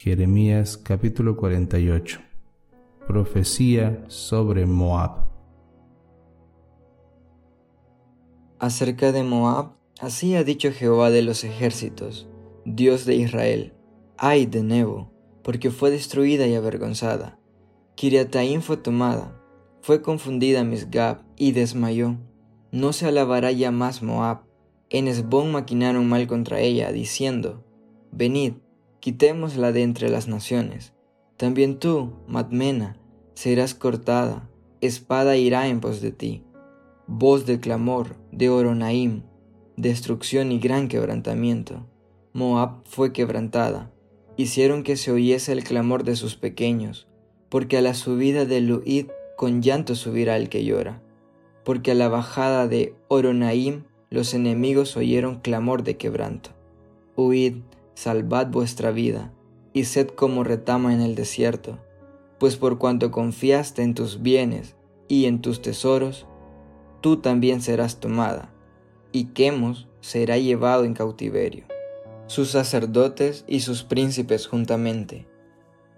Jeremías capítulo 48. Profecía sobre Moab. Acerca de Moab, así ha dicho Jehová de los ejércitos, Dios de Israel, ay de Nebo, porque fue destruida y avergonzada. Kiriataim fue tomada, fue confundida Misgab y desmayó. No se alabará ya más Moab. En Esbón maquinaron mal contra ella, diciendo, Venid, quitémosla de entre las naciones. También tú, Madmena, serás cortada, espada irá en pos de ti. Voz de clamor, de Oronaim, destrucción y gran quebrantamiento. Moab fue quebrantada, hicieron que se oyese el clamor de sus pequeños, porque a la subida de Luid con llanto subirá el que llora, porque a la bajada de Oronaim los enemigos oyeron clamor de quebranto. Huid, salvad vuestra vida, y sed como retama en el desierto, pues por cuanto confiaste en tus bienes y en tus tesoros, tú también serás tomada, y Quemos será llevado en cautiverio, sus sacerdotes y sus príncipes juntamente,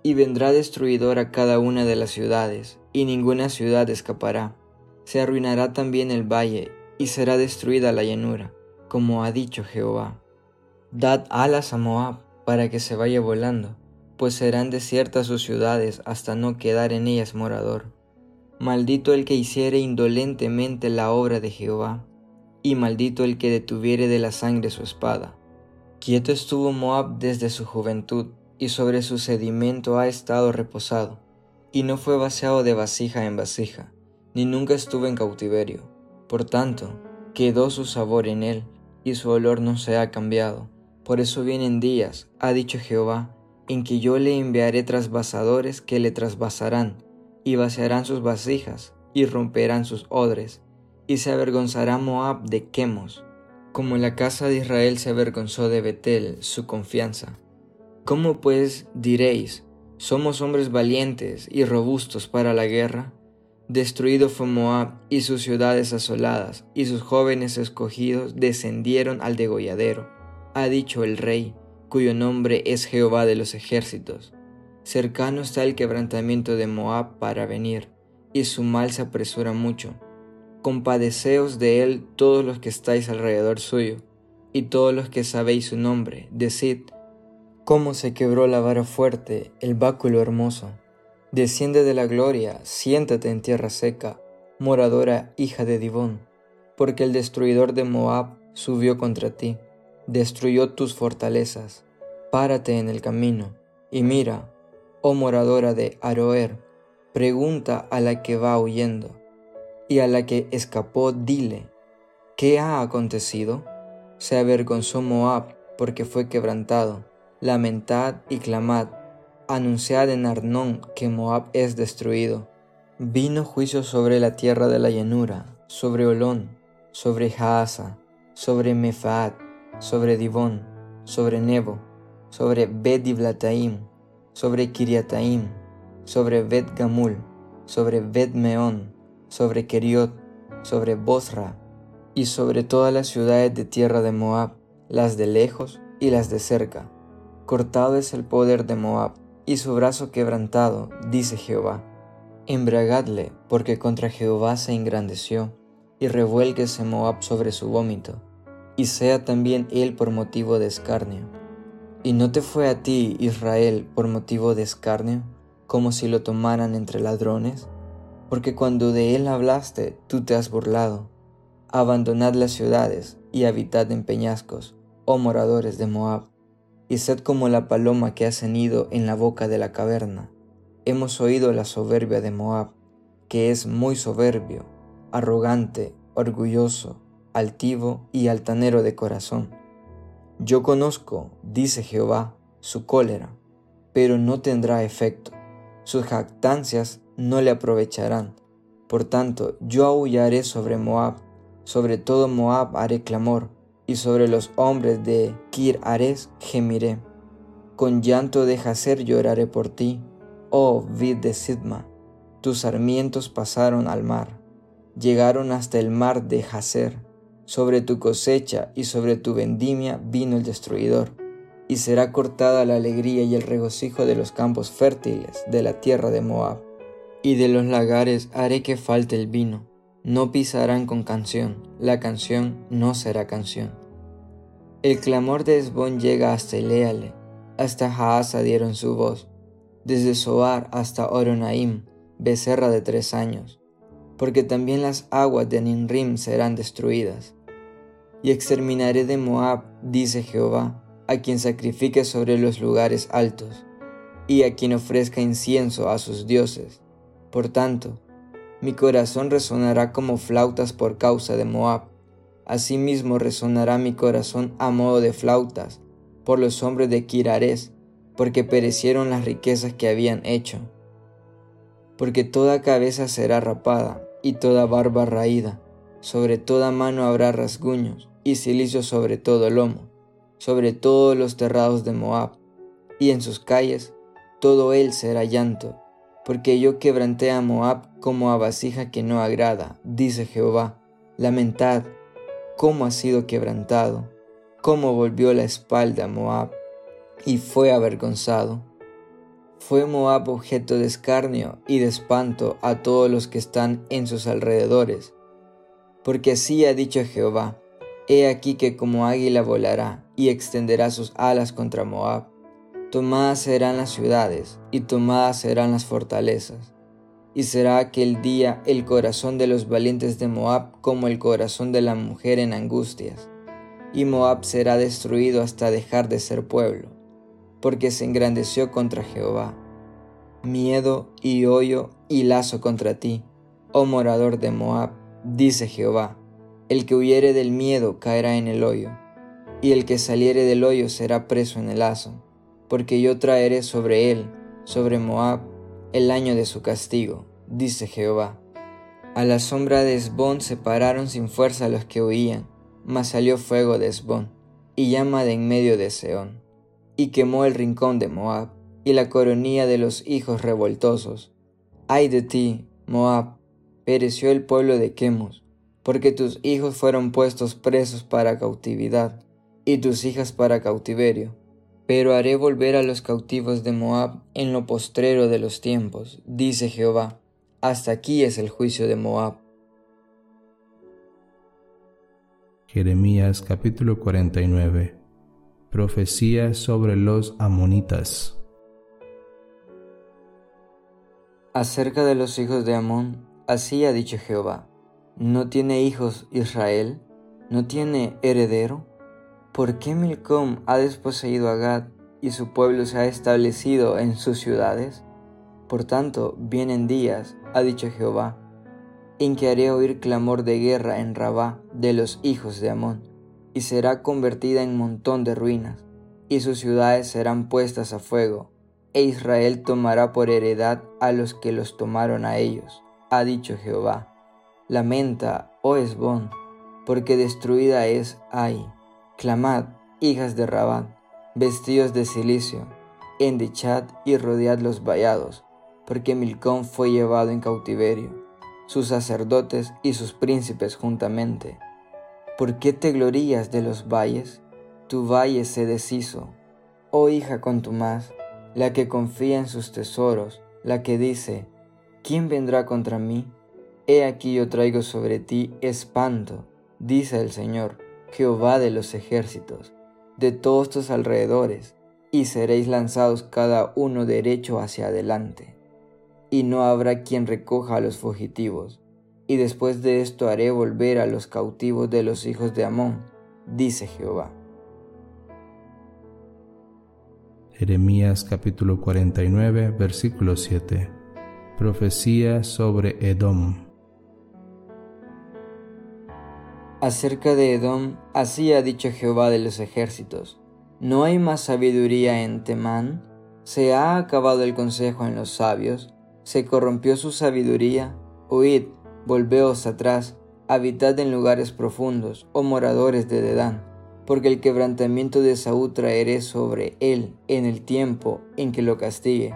y vendrá destruidor a cada una de las ciudades, y ninguna ciudad escapará. Se arruinará también el valle, y será destruida la llanura, como ha dicho Jehová. Dad alas a Moab para que se vaya volando, pues serán desiertas sus ciudades hasta no quedar en ellas morador. Maldito el que hiciere indolentemente la obra de Jehová, y maldito el que detuviere de la sangre su espada. Quieto estuvo Moab desde su juventud, y sobre su sedimento ha estado reposado, y no fue vaciado de vasija en vasija, ni nunca estuvo en cautiverio. Por tanto, quedó su sabor en él, y su olor no se ha cambiado por eso vienen días, ha dicho Jehová, en que yo le enviaré trasvasadores que le trasvasarán, y vaciarán sus vasijas, y romperán sus odres, y se avergonzará Moab de Quemos, como la casa de Israel se avergonzó de Betel, su confianza. ¿Cómo pues diréis, somos hombres valientes y robustos para la guerra? Destruido fue Moab y sus ciudades asoladas, y sus jóvenes escogidos descendieron al degolladero ha dicho el Rey, cuyo nombre es Jehová de los ejércitos. Cercano está el quebrantamiento de Moab para venir, y su mal se apresura mucho. Compadeceos de él todos los que estáis alrededor suyo, y todos los que sabéis su nombre, decid, cómo se quebró la vara fuerte, el báculo hermoso. Desciende de la gloria, siéntate en tierra seca, moradora hija de Divón, porque el destruidor de Moab subió contra ti destruyó tus fortalezas. Párate en el camino y mira, oh moradora de Aroer, pregunta a la que va huyendo, y a la que escapó dile, ¿qué ha acontecido? Se avergonzó Moab porque fue quebrantado. Lamentad y clamad, anunciad en Arnón que Moab es destruido. Vino juicio sobre la tierra de la llanura, sobre Olón, sobre Jaasa, sobre Mefaat, sobre Divón, sobre Nebo, sobre Bet sobre Kiriataim, sobre Bet Gamul, sobre Bet Meón, sobre Keriot, sobre Bosra, y sobre todas las ciudades de tierra de Moab, las de lejos y las de cerca. Cortado es el poder de Moab, y su brazo quebrantado, dice Jehová. Embragadle, porque contra Jehová se engrandeció, y revuélguese Moab sobre su vómito y sea también él por motivo de escarnio. ¿Y no te fue a ti, Israel, por motivo de escarnio, como si lo tomaran entre ladrones? Porque cuando de él hablaste, tú te has burlado. Abandonad las ciudades y habitad en peñascos, oh moradores de Moab, y sed como la paloma que ha cenido en la boca de la caverna. Hemos oído la soberbia de Moab, que es muy soberbio, arrogante, orgulloso, altivo y altanero de corazón. Yo conozco, dice Jehová, su cólera, pero no tendrá efecto. Sus jactancias no le aprovecharán. Por tanto, yo aullaré sobre Moab, sobre todo Moab haré clamor, y sobre los hombres de Kir Ares gemiré. Con llanto de Jacer lloraré por ti, oh vid de Sidma. Tus sarmientos pasaron al mar, llegaron hasta el mar de Jacer sobre tu cosecha y sobre tu vendimia vino el destruidor, y será cortada la alegría y el regocijo de los campos fértiles de la tierra de Moab. Y de los lagares haré que falte el vino, no pisarán con canción, la canción no será canción. El clamor de Esbón llega hasta Eleale, hasta Jaasa dieron su voz, desde Soar hasta Oronaim, becerra de tres años, porque también las aguas de Ninrim serán destruidas. Y exterminaré de Moab, dice Jehová, a quien sacrifique sobre los lugares altos, y a quien ofrezca incienso a sus dioses. Por tanto, mi corazón resonará como flautas por causa de Moab. Asimismo resonará mi corazón a modo de flautas por los hombres de Kirares, porque perecieron las riquezas que habían hecho. Porque toda cabeza será rapada y toda barba raída, sobre toda mano habrá rasguños y silicio sobre todo lomo sobre todos los terrados de Moab, y en sus calles todo él será llanto, porque yo quebranté a Moab como a vasija que no agrada, dice Jehová. Lamentad, cómo ha sido quebrantado, cómo volvió la espalda a Moab, y fue avergonzado. Fue Moab objeto de escarnio y de espanto a todos los que están en sus alrededores, porque así ha dicho Jehová, He aquí que como águila volará y extenderá sus alas contra Moab. Tomadas serán las ciudades y tomadas serán las fortalezas. Y será aquel día el corazón de los valientes de Moab como el corazón de la mujer en angustias. Y Moab será destruido hasta dejar de ser pueblo, porque se engrandeció contra Jehová. Miedo y hoyo y lazo contra ti, oh morador de Moab, dice Jehová el que huyere del miedo caerá en el hoyo, y el que saliere del hoyo será preso en el lazo, porque yo traeré sobre él, sobre Moab, el año de su castigo, dice Jehová. A la sombra de Esbón se pararon sin fuerza los que huían, mas salió fuego de Esbón, y llama de en medio de Seón, y quemó el rincón de Moab, y la coronilla de los hijos revoltosos. Ay de ti, Moab, pereció el pueblo de Quemos, porque tus hijos fueron puestos presos para cautividad, y tus hijas para cautiverio. Pero haré volver a los cautivos de Moab en lo postrero de los tiempos, dice Jehová. Hasta aquí es el juicio de Moab. Jeremías capítulo 49 Profecía sobre los amonitas Acerca de los hijos de Amón, así ha dicho Jehová ¿No tiene hijos Israel? ¿No tiene heredero? ¿Por qué Milcom ha desposeído a Gad y su pueblo se ha establecido en sus ciudades? Por tanto, vienen días, ha dicho Jehová, en que haré oír clamor de guerra en Rabá de los hijos de Amón, y será convertida en montón de ruinas, y sus ciudades serán puestas a fuego, e Israel tomará por heredad a los que los tomaron a ellos, ha dicho Jehová. Lamenta, oh Esbón, porque destruida es Ai. Clamad, hijas de Rabat, vestidos de silicio, endichad y rodead los vallados, porque Milcón fue llevado en cautiverio, sus sacerdotes y sus príncipes juntamente. ¿Por qué te glorías de los valles? Tu valle se deshizo. Oh hija contumaz, la que confía en sus tesoros, la que dice, ¿quién vendrá contra mí? He aquí yo traigo sobre ti espanto, dice el Señor, Jehová de los ejércitos, de todos tus alrededores, y seréis lanzados cada uno derecho hacia adelante. Y no habrá quien recoja a los fugitivos, y después de esto haré volver a los cautivos de los hijos de Amón, dice Jehová. Jeremías capítulo 49 versículo 7 Profecía sobre Edom Acerca de Edom, así ha dicho Jehová de los ejércitos, ¿no hay más sabiduría en Temán? ¿Se ha acabado el consejo en los sabios? ¿Se corrompió su sabiduría? Oíd, volveos atrás, habitad en lugares profundos, oh moradores de Dedán, porque el quebrantamiento de Saúl traeré sobre él en el tiempo en que lo castigue.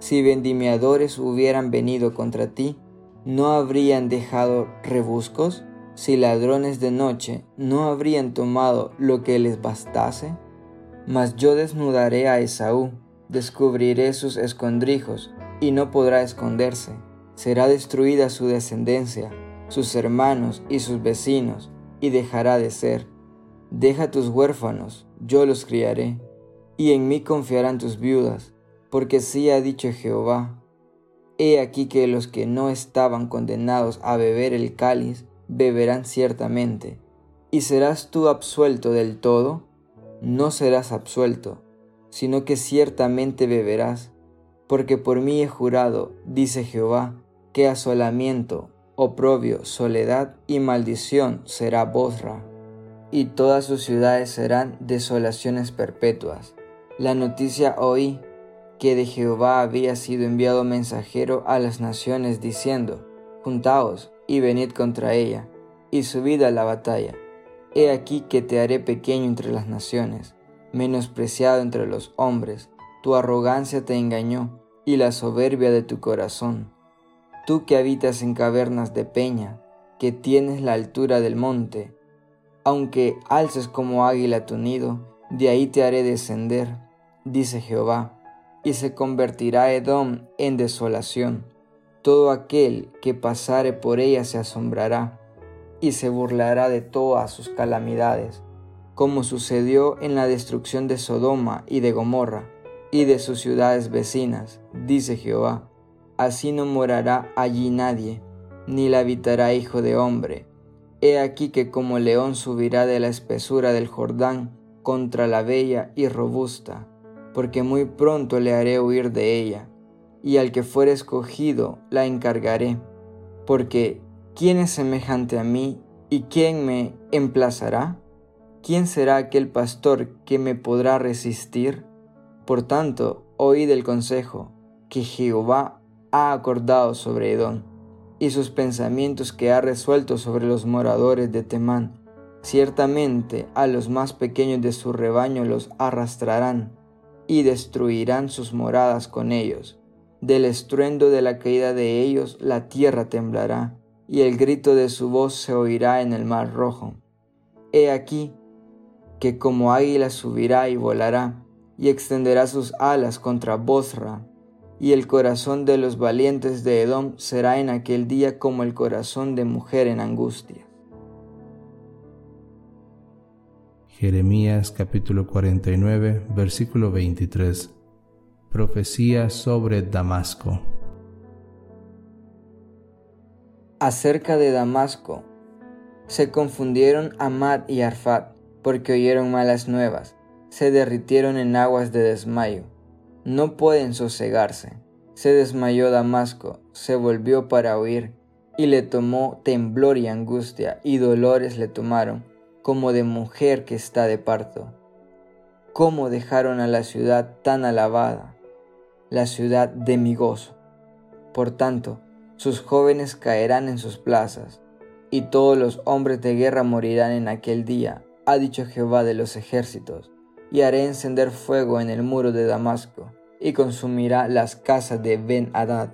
Si vendimiadores hubieran venido contra ti, ¿no habrían dejado rebuscos? Si ladrones de noche no habrían tomado lo que les bastase? Mas yo desnudaré a Esaú, descubriré sus escondrijos, y no podrá esconderse. Será destruida su descendencia, sus hermanos y sus vecinos, y dejará de ser. Deja tus huérfanos, yo los criaré, y en mí confiarán tus viudas, porque sí ha dicho Jehová. He aquí que los que no estaban condenados a beber el cáliz, beberán ciertamente. ¿Y serás tú absuelto del todo? No serás absuelto, sino que ciertamente beberás, porque por mí he jurado, dice Jehová, que asolamiento, oprobio, soledad y maldición será Bosra y todas sus ciudades serán desolaciones perpetuas. La noticia oí que de Jehová había sido enviado mensajero a las naciones diciendo, Juntaos y venid contra ella, y subid a la batalla. He aquí que te haré pequeño entre las naciones, menospreciado entre los hombres, tu arrogancia te engañó, y la soberbia de tu corazón. Tú que habitas en cavernas de peña, que tienes la altura del monte, aunque alces como águila tu nido, de ahí te haré descender, dice Jehová, y se convertirá Edom en desolación. Todo aquel que pasare por ella se asombrará, y se burlará de todas sus calamidades, como sucedió en la destrucción de Sodoma y de Gomorra, y de sus ciudades vecinas, dice Jehová. Así no morará allí nadie, ni la habitará hijo de hombre, He aquí que como león subirá de la espesura del Jordán contra la bella y robusta, porque muy pronto le haré huir de ella, y al que fuere escogido la encargaré, porque ¿quién es semejante a mí y quién me emplazará? ¿Quién será aquel pastor que me podrá resistir? Por tanto, oíd el consejo que Jehová ha acordado sobre Edom y sus pensamientos que ha resuelto sobre los moradores de Temán. Ciertamente a los más pequeños de su rebaño los arrastrarán y destruirán sus moradas con ellos. Del estruendo de la caída de ellos la tierra temblará, y el grito de su voz se oirá en el mar rojo. He aquí que como águila subirá y volará, y extenderá sus alas contra Bosra, y el corazón de los valientes de Edom será en aquel día como el corazón de mujer en angustia. Jeremías capítulo 49, versículo 23. Profecía sobre Damasco. Acerca de Damasco, se confundieron Amad y Arfat, porque oyeron malas nuevas, se derritieron en aguas de desmayo no pueden sosegarse. Se desmayó Damasco, se volvió para huir, y le tomó temblor y angustia, y dolores le tomaron, como de mujer que está de parto. ¿Cómo dejaron a la ciudad tan alabada, la ciudad de mi gozo? Por tanto, sus jóvenes caerán en sus plazas, y todos los hombres de guerra morirán en aquel día, ha dicho Jehová de los ejércitos y haré encender fuego en el muro de Damasco, y consumirá las casas de Ben-Hadad.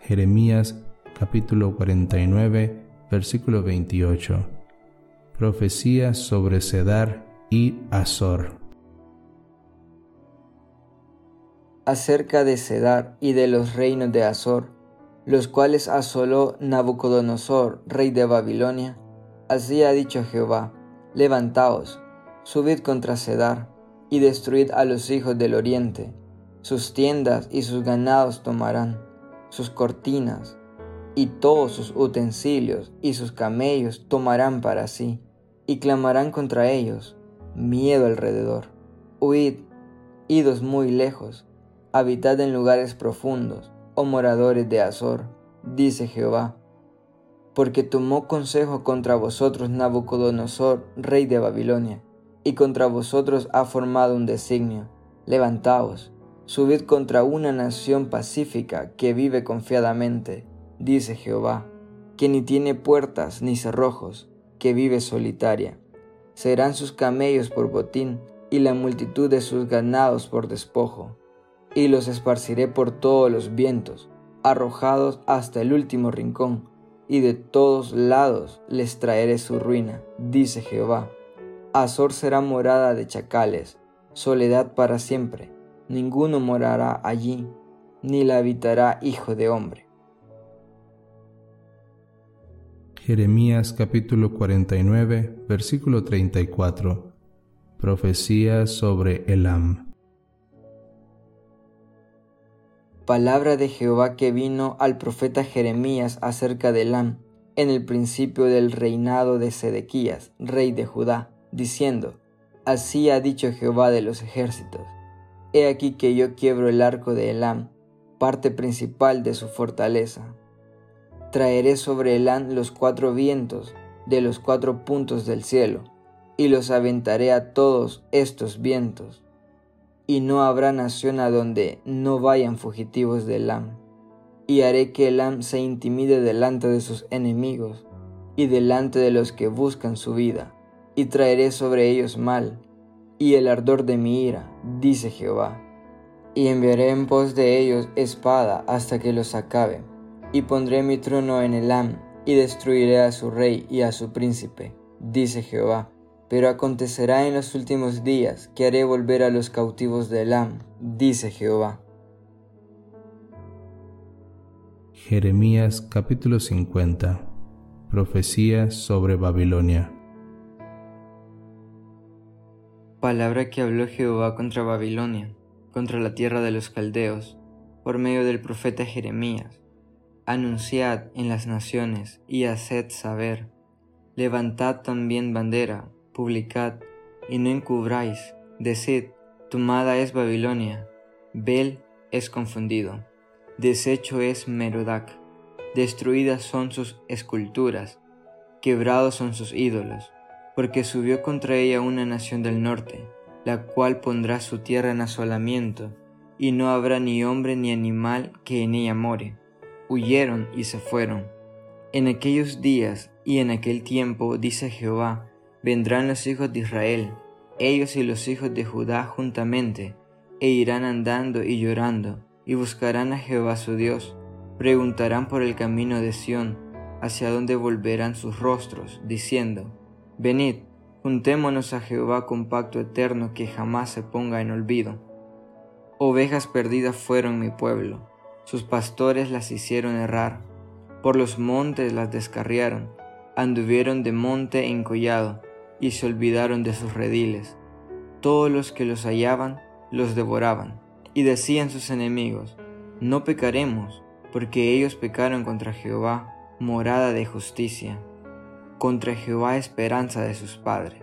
Jeremías capítulo 49, versículo 28. Profecía sobre Cedar y Azor. Acerca de Cedar y de los reinos de Azor, los cuales asoló Nabucodonosor, rey de Babilonia, así ha dicho Jehová, Levantaos, subid contra Cedar, y destruid a los hijos del oriente. Sus tiendas y sus ganados tomarán, sus cortinas, y todos sus utensilios y sus camellos tomarán para sí, y clamarán contra ellos, miedo alrededor. Huid, idos muy lejos, habitad en lugares profundos, oh moradores de Azor, dice Jehová porque tomó consejo contra vosotros Nabucodonosor, rey de Babilonia, y contra vosotros ha formado un designio. Levantaos, subid contra una nación pacífica que vive confiadamente, dice Jehová, que ni tiene puertas ni cerrojos, que vive solitaria. Serán sus camellos por botín, y la multitud de sus ganados por despojo, y los esparciré por todos los vientos, arrojados hasta el último rincón y de todos lados les traeré su ruina, dice Jehová. Azor será morada de chacales, soledad para siempre, ninguno morará allí, ni la habitará hijo de hombre. Jeremías capítulo 49, versículo 34. Profecía sobre Elam. Palabra de Jehová que vino al profeta Jeremías acerca de Elam en el principio del reinado de Sedequías, rey de Judá, diciendo, Así ha dicho Jehová de los ejércitos, He aquí que yo quiebro el arco de Elam, parte principal de su fortaleza. Traeré sobre Elam los cuatro vientos de los cuatro puntos del cielo, y los aventaré a todos estos vientos, y no habrá nación a donde no vayan fugitivos de Elam y haré que Elam se intimide delante de sus enemigos y delante de los que buscan su vida, y traeré sobre ellos mal y el ardor de mi ira, dice Jehová. Y enviaré en pos de ellos espada hasta que los acabe, y pondré mi trono en Elam, y destruiré a su rey y a su príncipe, dice Jehová. Pero acontecerá en los últimos días que haré volver a los cautivos de Elam, dice Jehová Jeremías capítulo 50 Profecía sobre Babilonia Palabra que habló Jehová contra Babilonia, contra la tierra de los caldeos, por medio del profeta Jeremías. Anunciad en las naciones y haced saber. Levantad también bandera, publicad, y no encubráis. Decid, tomada es Babilonia, Bel es confundido. Deshecho es Merodac, destruidas son sus esculturas, quebrados son sus ídolos, porque subió contra ella una nación del norte, la cual pondrá su tierra en asolamiento, y no habrá ni hombre ni animal que en ella more. Huyeron y se fueron. En aquellos días y en aquel tiempo, dice Jehová, vendrán los hijos de Israel, ellos y los hijos de Judá juntamente, e irán andando y llorando, y buscarán a Jehová su Dios, preguntarán por el camino de Sión, hacia dónde volverán sus rostros, diciendo, Venid, juntémonos a Jehová con pacto eterno que jamás se ponga en olvido. Ovejas perdidas fueron mi pueblo, sus pastores las hicieron errar, por los montes las descarriaron, anduvieron de monte en collado, y se olvidaron de sus rediles. Todos los que los hallaban los devoraban y decían sus enemigos, no pecaremos, porque ellos pecaron contra Jehová, morada de justicia, contra Jehová esperanza de sus padres.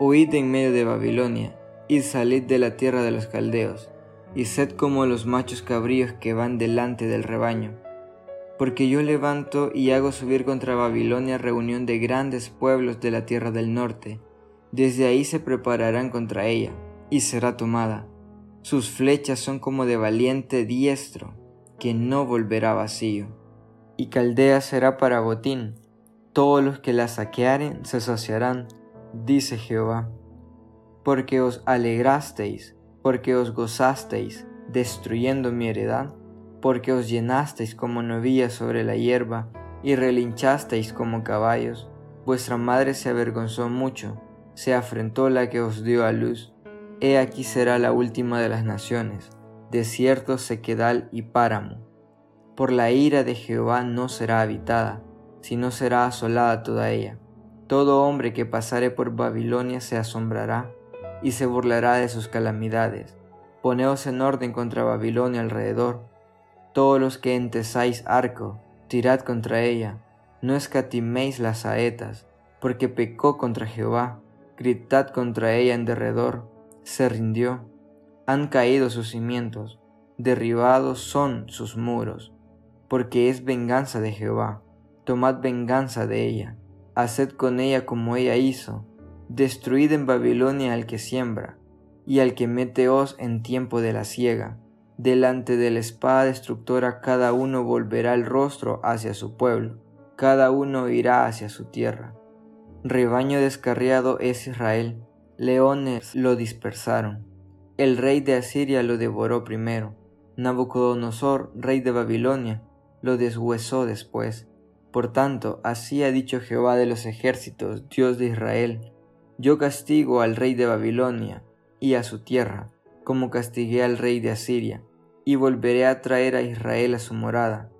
Huid en medio de Babilonia, y salid de la tierra de los caldeos, y sed como los machos cabríos que van delante del rebaño. Porque yo levanto y hago subir contra Babilonia reunión de grandes pueblos de la tierra del norte, desde ahí se prepararán contra ella, y será tomada sus flechas son como de valiente diestro, que no volverá vacío. Y Caldea será para botín, todos los que la saquearen se saciarán, dice Jehová. Porque os alegrasteis, porque os gozasteis, destruyendo mi heredad, porque os llenasteis como novillas sobre la hierba, y relinchasteis como caballos, vuestra madre se avergonzó mucho, se afrentó la que os dio a luz He aquí será la última de las naciones, desierto, sequedal y páramo. Por la ira de Jehová no será habitada, sino será asolada toda ella. Todo hombre que pasare por Babilonia se asombrará y se burlará de sus calamidades. Poneos en orden contra Babilonia alrededor. Todos los que entesáis arco, tirad contra ella. No escatiméis las saetas, porque pecó contra Jehová. Gritad contra ella en derredor se rindió, han caído sus cimientos, derribados son sus muros, porque es venganza de Jehová, tomad venganza de ella, haced con ella como ella hizo, destruid en Babilonia al que siembra, y al que mete hoz en tiempo de la siega, delante de la espada destructora cada uno volverá el rostro hacia su pueblo, cada uno irá hacia su tierra. Rebaño descarriado es Israel, leones lo dispersaron. El rey de Asiria lo devoró primero. Nabucodonosor, rey de Babilonia, lo deshuesó después. Por tanto, así ha dicho Jehová de los ejércitos, Dios de Israel, Yo castigo al rey de Babilonia y a su tierra, como castigué al rey de Asiria, y volveré a traer a Israel a su morada,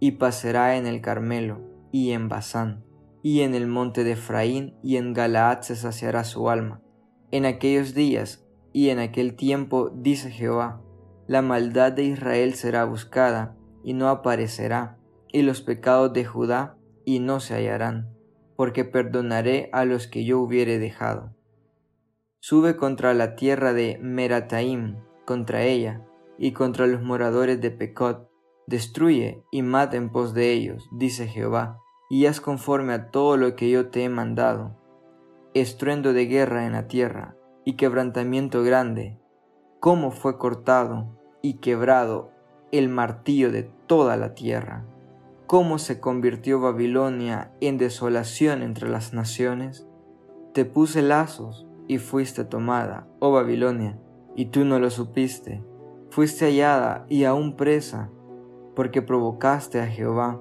y pasará en el Carmelo, y en Basán, y en el monte de Efraín, y en Galaad se saciará su alma. En aquellos días y en aquel tiempo, dice Jehová, la maldad de Israel será buscada, y no aparecerá, y los pecados de Judá, y no se hallarán, porque perdonaré a los que yo hubiere dejado. Sube contra la tierra de Merataim, contra ella, y contra los moradores de Pecot, destruye y mata en pos de ellos, dice Jehová, y haz conforme a todo lo que yo te he mandado. Estruendo de guerra en la tierra, y quebrantamiento grande, cómo fue cortado y quebrado el martillo de toda la tierra, cómo se convirtió Babilonia en desolación entre las naciones. Te puse lazos y fuiste tomada, oh Babilonia, y tú no lo supiste. Fuiste hallada y aún presa, porque provocaste a Jehová.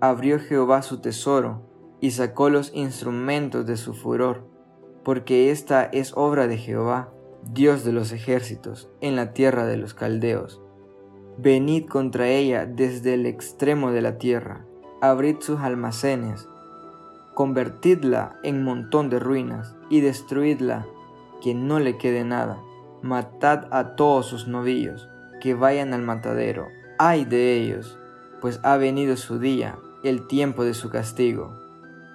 Abrió Jehová su tesoro y sacó los instrumentos de su furor, porque esta es obra de Jehová, Dios de los ejércitos, en la tierra de los caldeos. Venid contra ella desde el extremo de la tierra, abrid sus almacenes, convertidla en montón de ruinas y destruidla, que no le quede nada. Matad a todos sus novillos, que vayan al matadero. Ay de ellos, pues ha venido su día, el tiempo de su castigo.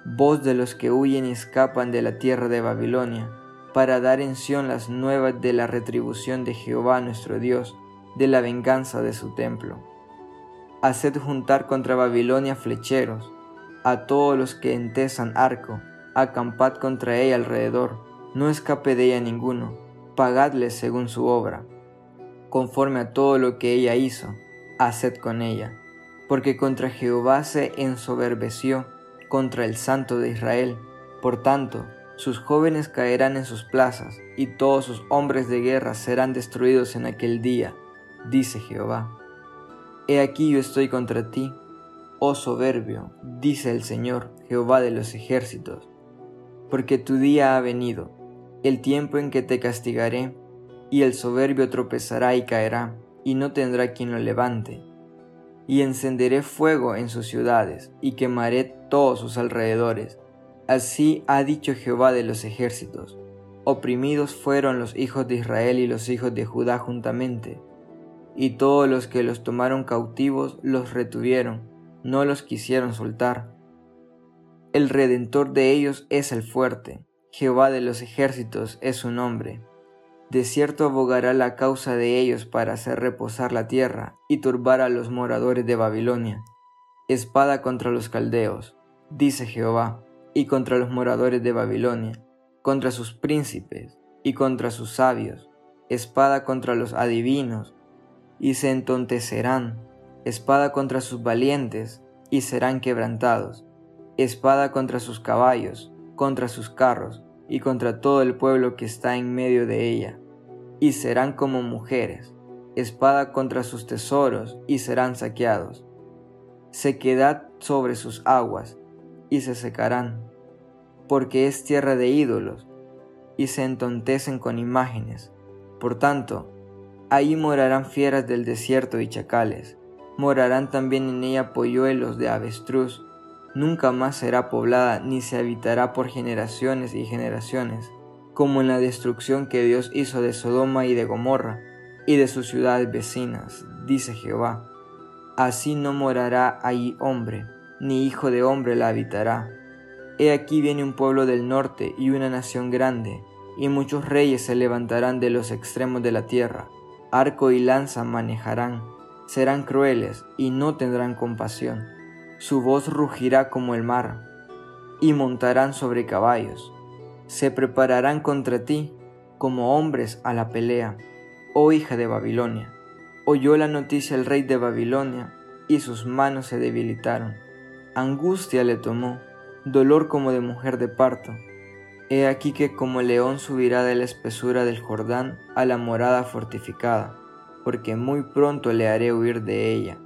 Voz de los que huyen y escapan de la tierra de Babilonia, para dar en Sión las nuevas de la retribución de Jehová nuestro Dios, de la venganza de su templo. Haced juntar contra Babilonia flecheros, a todos los que entesan arco, acampad contra ella alrededor, no escape de ella ninguno, pagadle según su obra, conforme a todo lo que ella hizo, haced con ella, porque contra Jehová se ensoberbeció, contra el Santo de Israel, por tanto, sus jóvenes caerán en sus plazas, y todos sus hombres de guerra serán destruidos en aquel día, dice Jehová. He aquí yo estoy contra ti, oh soberbio, dice el Señor, Jehová de los ejércitos, porque tu día ha venido, el tiempo en que te castigaré, y el soberbio tropezará y caerá, y no tendrá quien lo levante. Y encenderé fuego en sus ciudades, y quemaré todos sus alrededores. Así ha dicho Jehová de los ejércitos. Oprimidos fueron los hijos de Israel y los hijos de Judá juntamente y todos los que los tomaron cautivos los retuvieron, no los quisieron soltar. El redentor de ellos es el fuerte, Jehová de los ejércitos es su nombre. De cierto abogará la causa de ellos para hacer reposar la tierra y turbar a los moradores de Babilonia. Espada contra los caldeos, dice Jehová, y contra los moradores de Babilonia, contra sus príncipes y contra sus sabios, espada contra los adivinos y se entontecerán, espada contra sus valientes, y serán quebrantados, espada contra sus caballos, contra sus carros, y contra todo el pueblo que está en medio de ella, y serán como mujeres, espada contra sus tesoros, y serán saqueados. Sequedad sobre sus aguas, y se secarán, porque es tierra de ídolos, y se entontecen con imágenes. Por tanto, Ahí morarán fieras del desierto y chacales. Morarán también en ella polluelos de avestruz. Nunca más será poblada ni se habitará por generaciones y generaciones, como en la destrucción que Dios hizo de Sodoma y de Gomorra y de sus ciudades vecinas, dice Jehová. Así no morará ahí hombre, ni hijo de hombre la habitará. He aquí viene un pueblo del norte y una nación grande, y muchos reyes se levantarán de los extremos de la tierra arco y lanza manejarán, serán crueles y no tendrán compasión. Su voz rugirá como el mar, y montarán sobre caballos. Se prepararán contra ti como hombres a la pelea, oh hija de Babilonia. Oyó la noticia el rey de Babilonia, y sus manos se debilitaron. Angustia le tomó, dolor como de mujer de parto He aquí que como león subirá de la espesura del Jordán a la morada fortificada, porque muy pronto le haré huir de ella,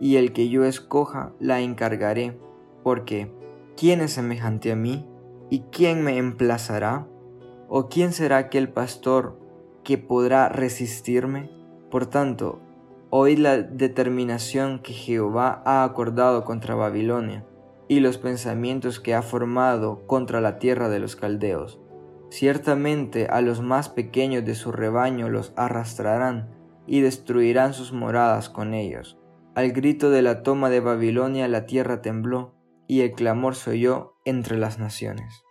y el que yo escoja la encargaré, porque ¿quién es semejante a mí? ¿Y quién me emplazará? ¿O quién será aquel pastor que podrá resistirme? Por tanto, oíd la determinación que Jehová ha acordado contra Babilonia y los pensamientos que ha formado contra la tierra de los caldeos. Ciertamente a los más pequeños de su rebaño los arrastrarán y destruirán sus moradas con ellos. Al grito de la toma de Babilonia la tierra tembló y el clamor se oyó entre las naciones.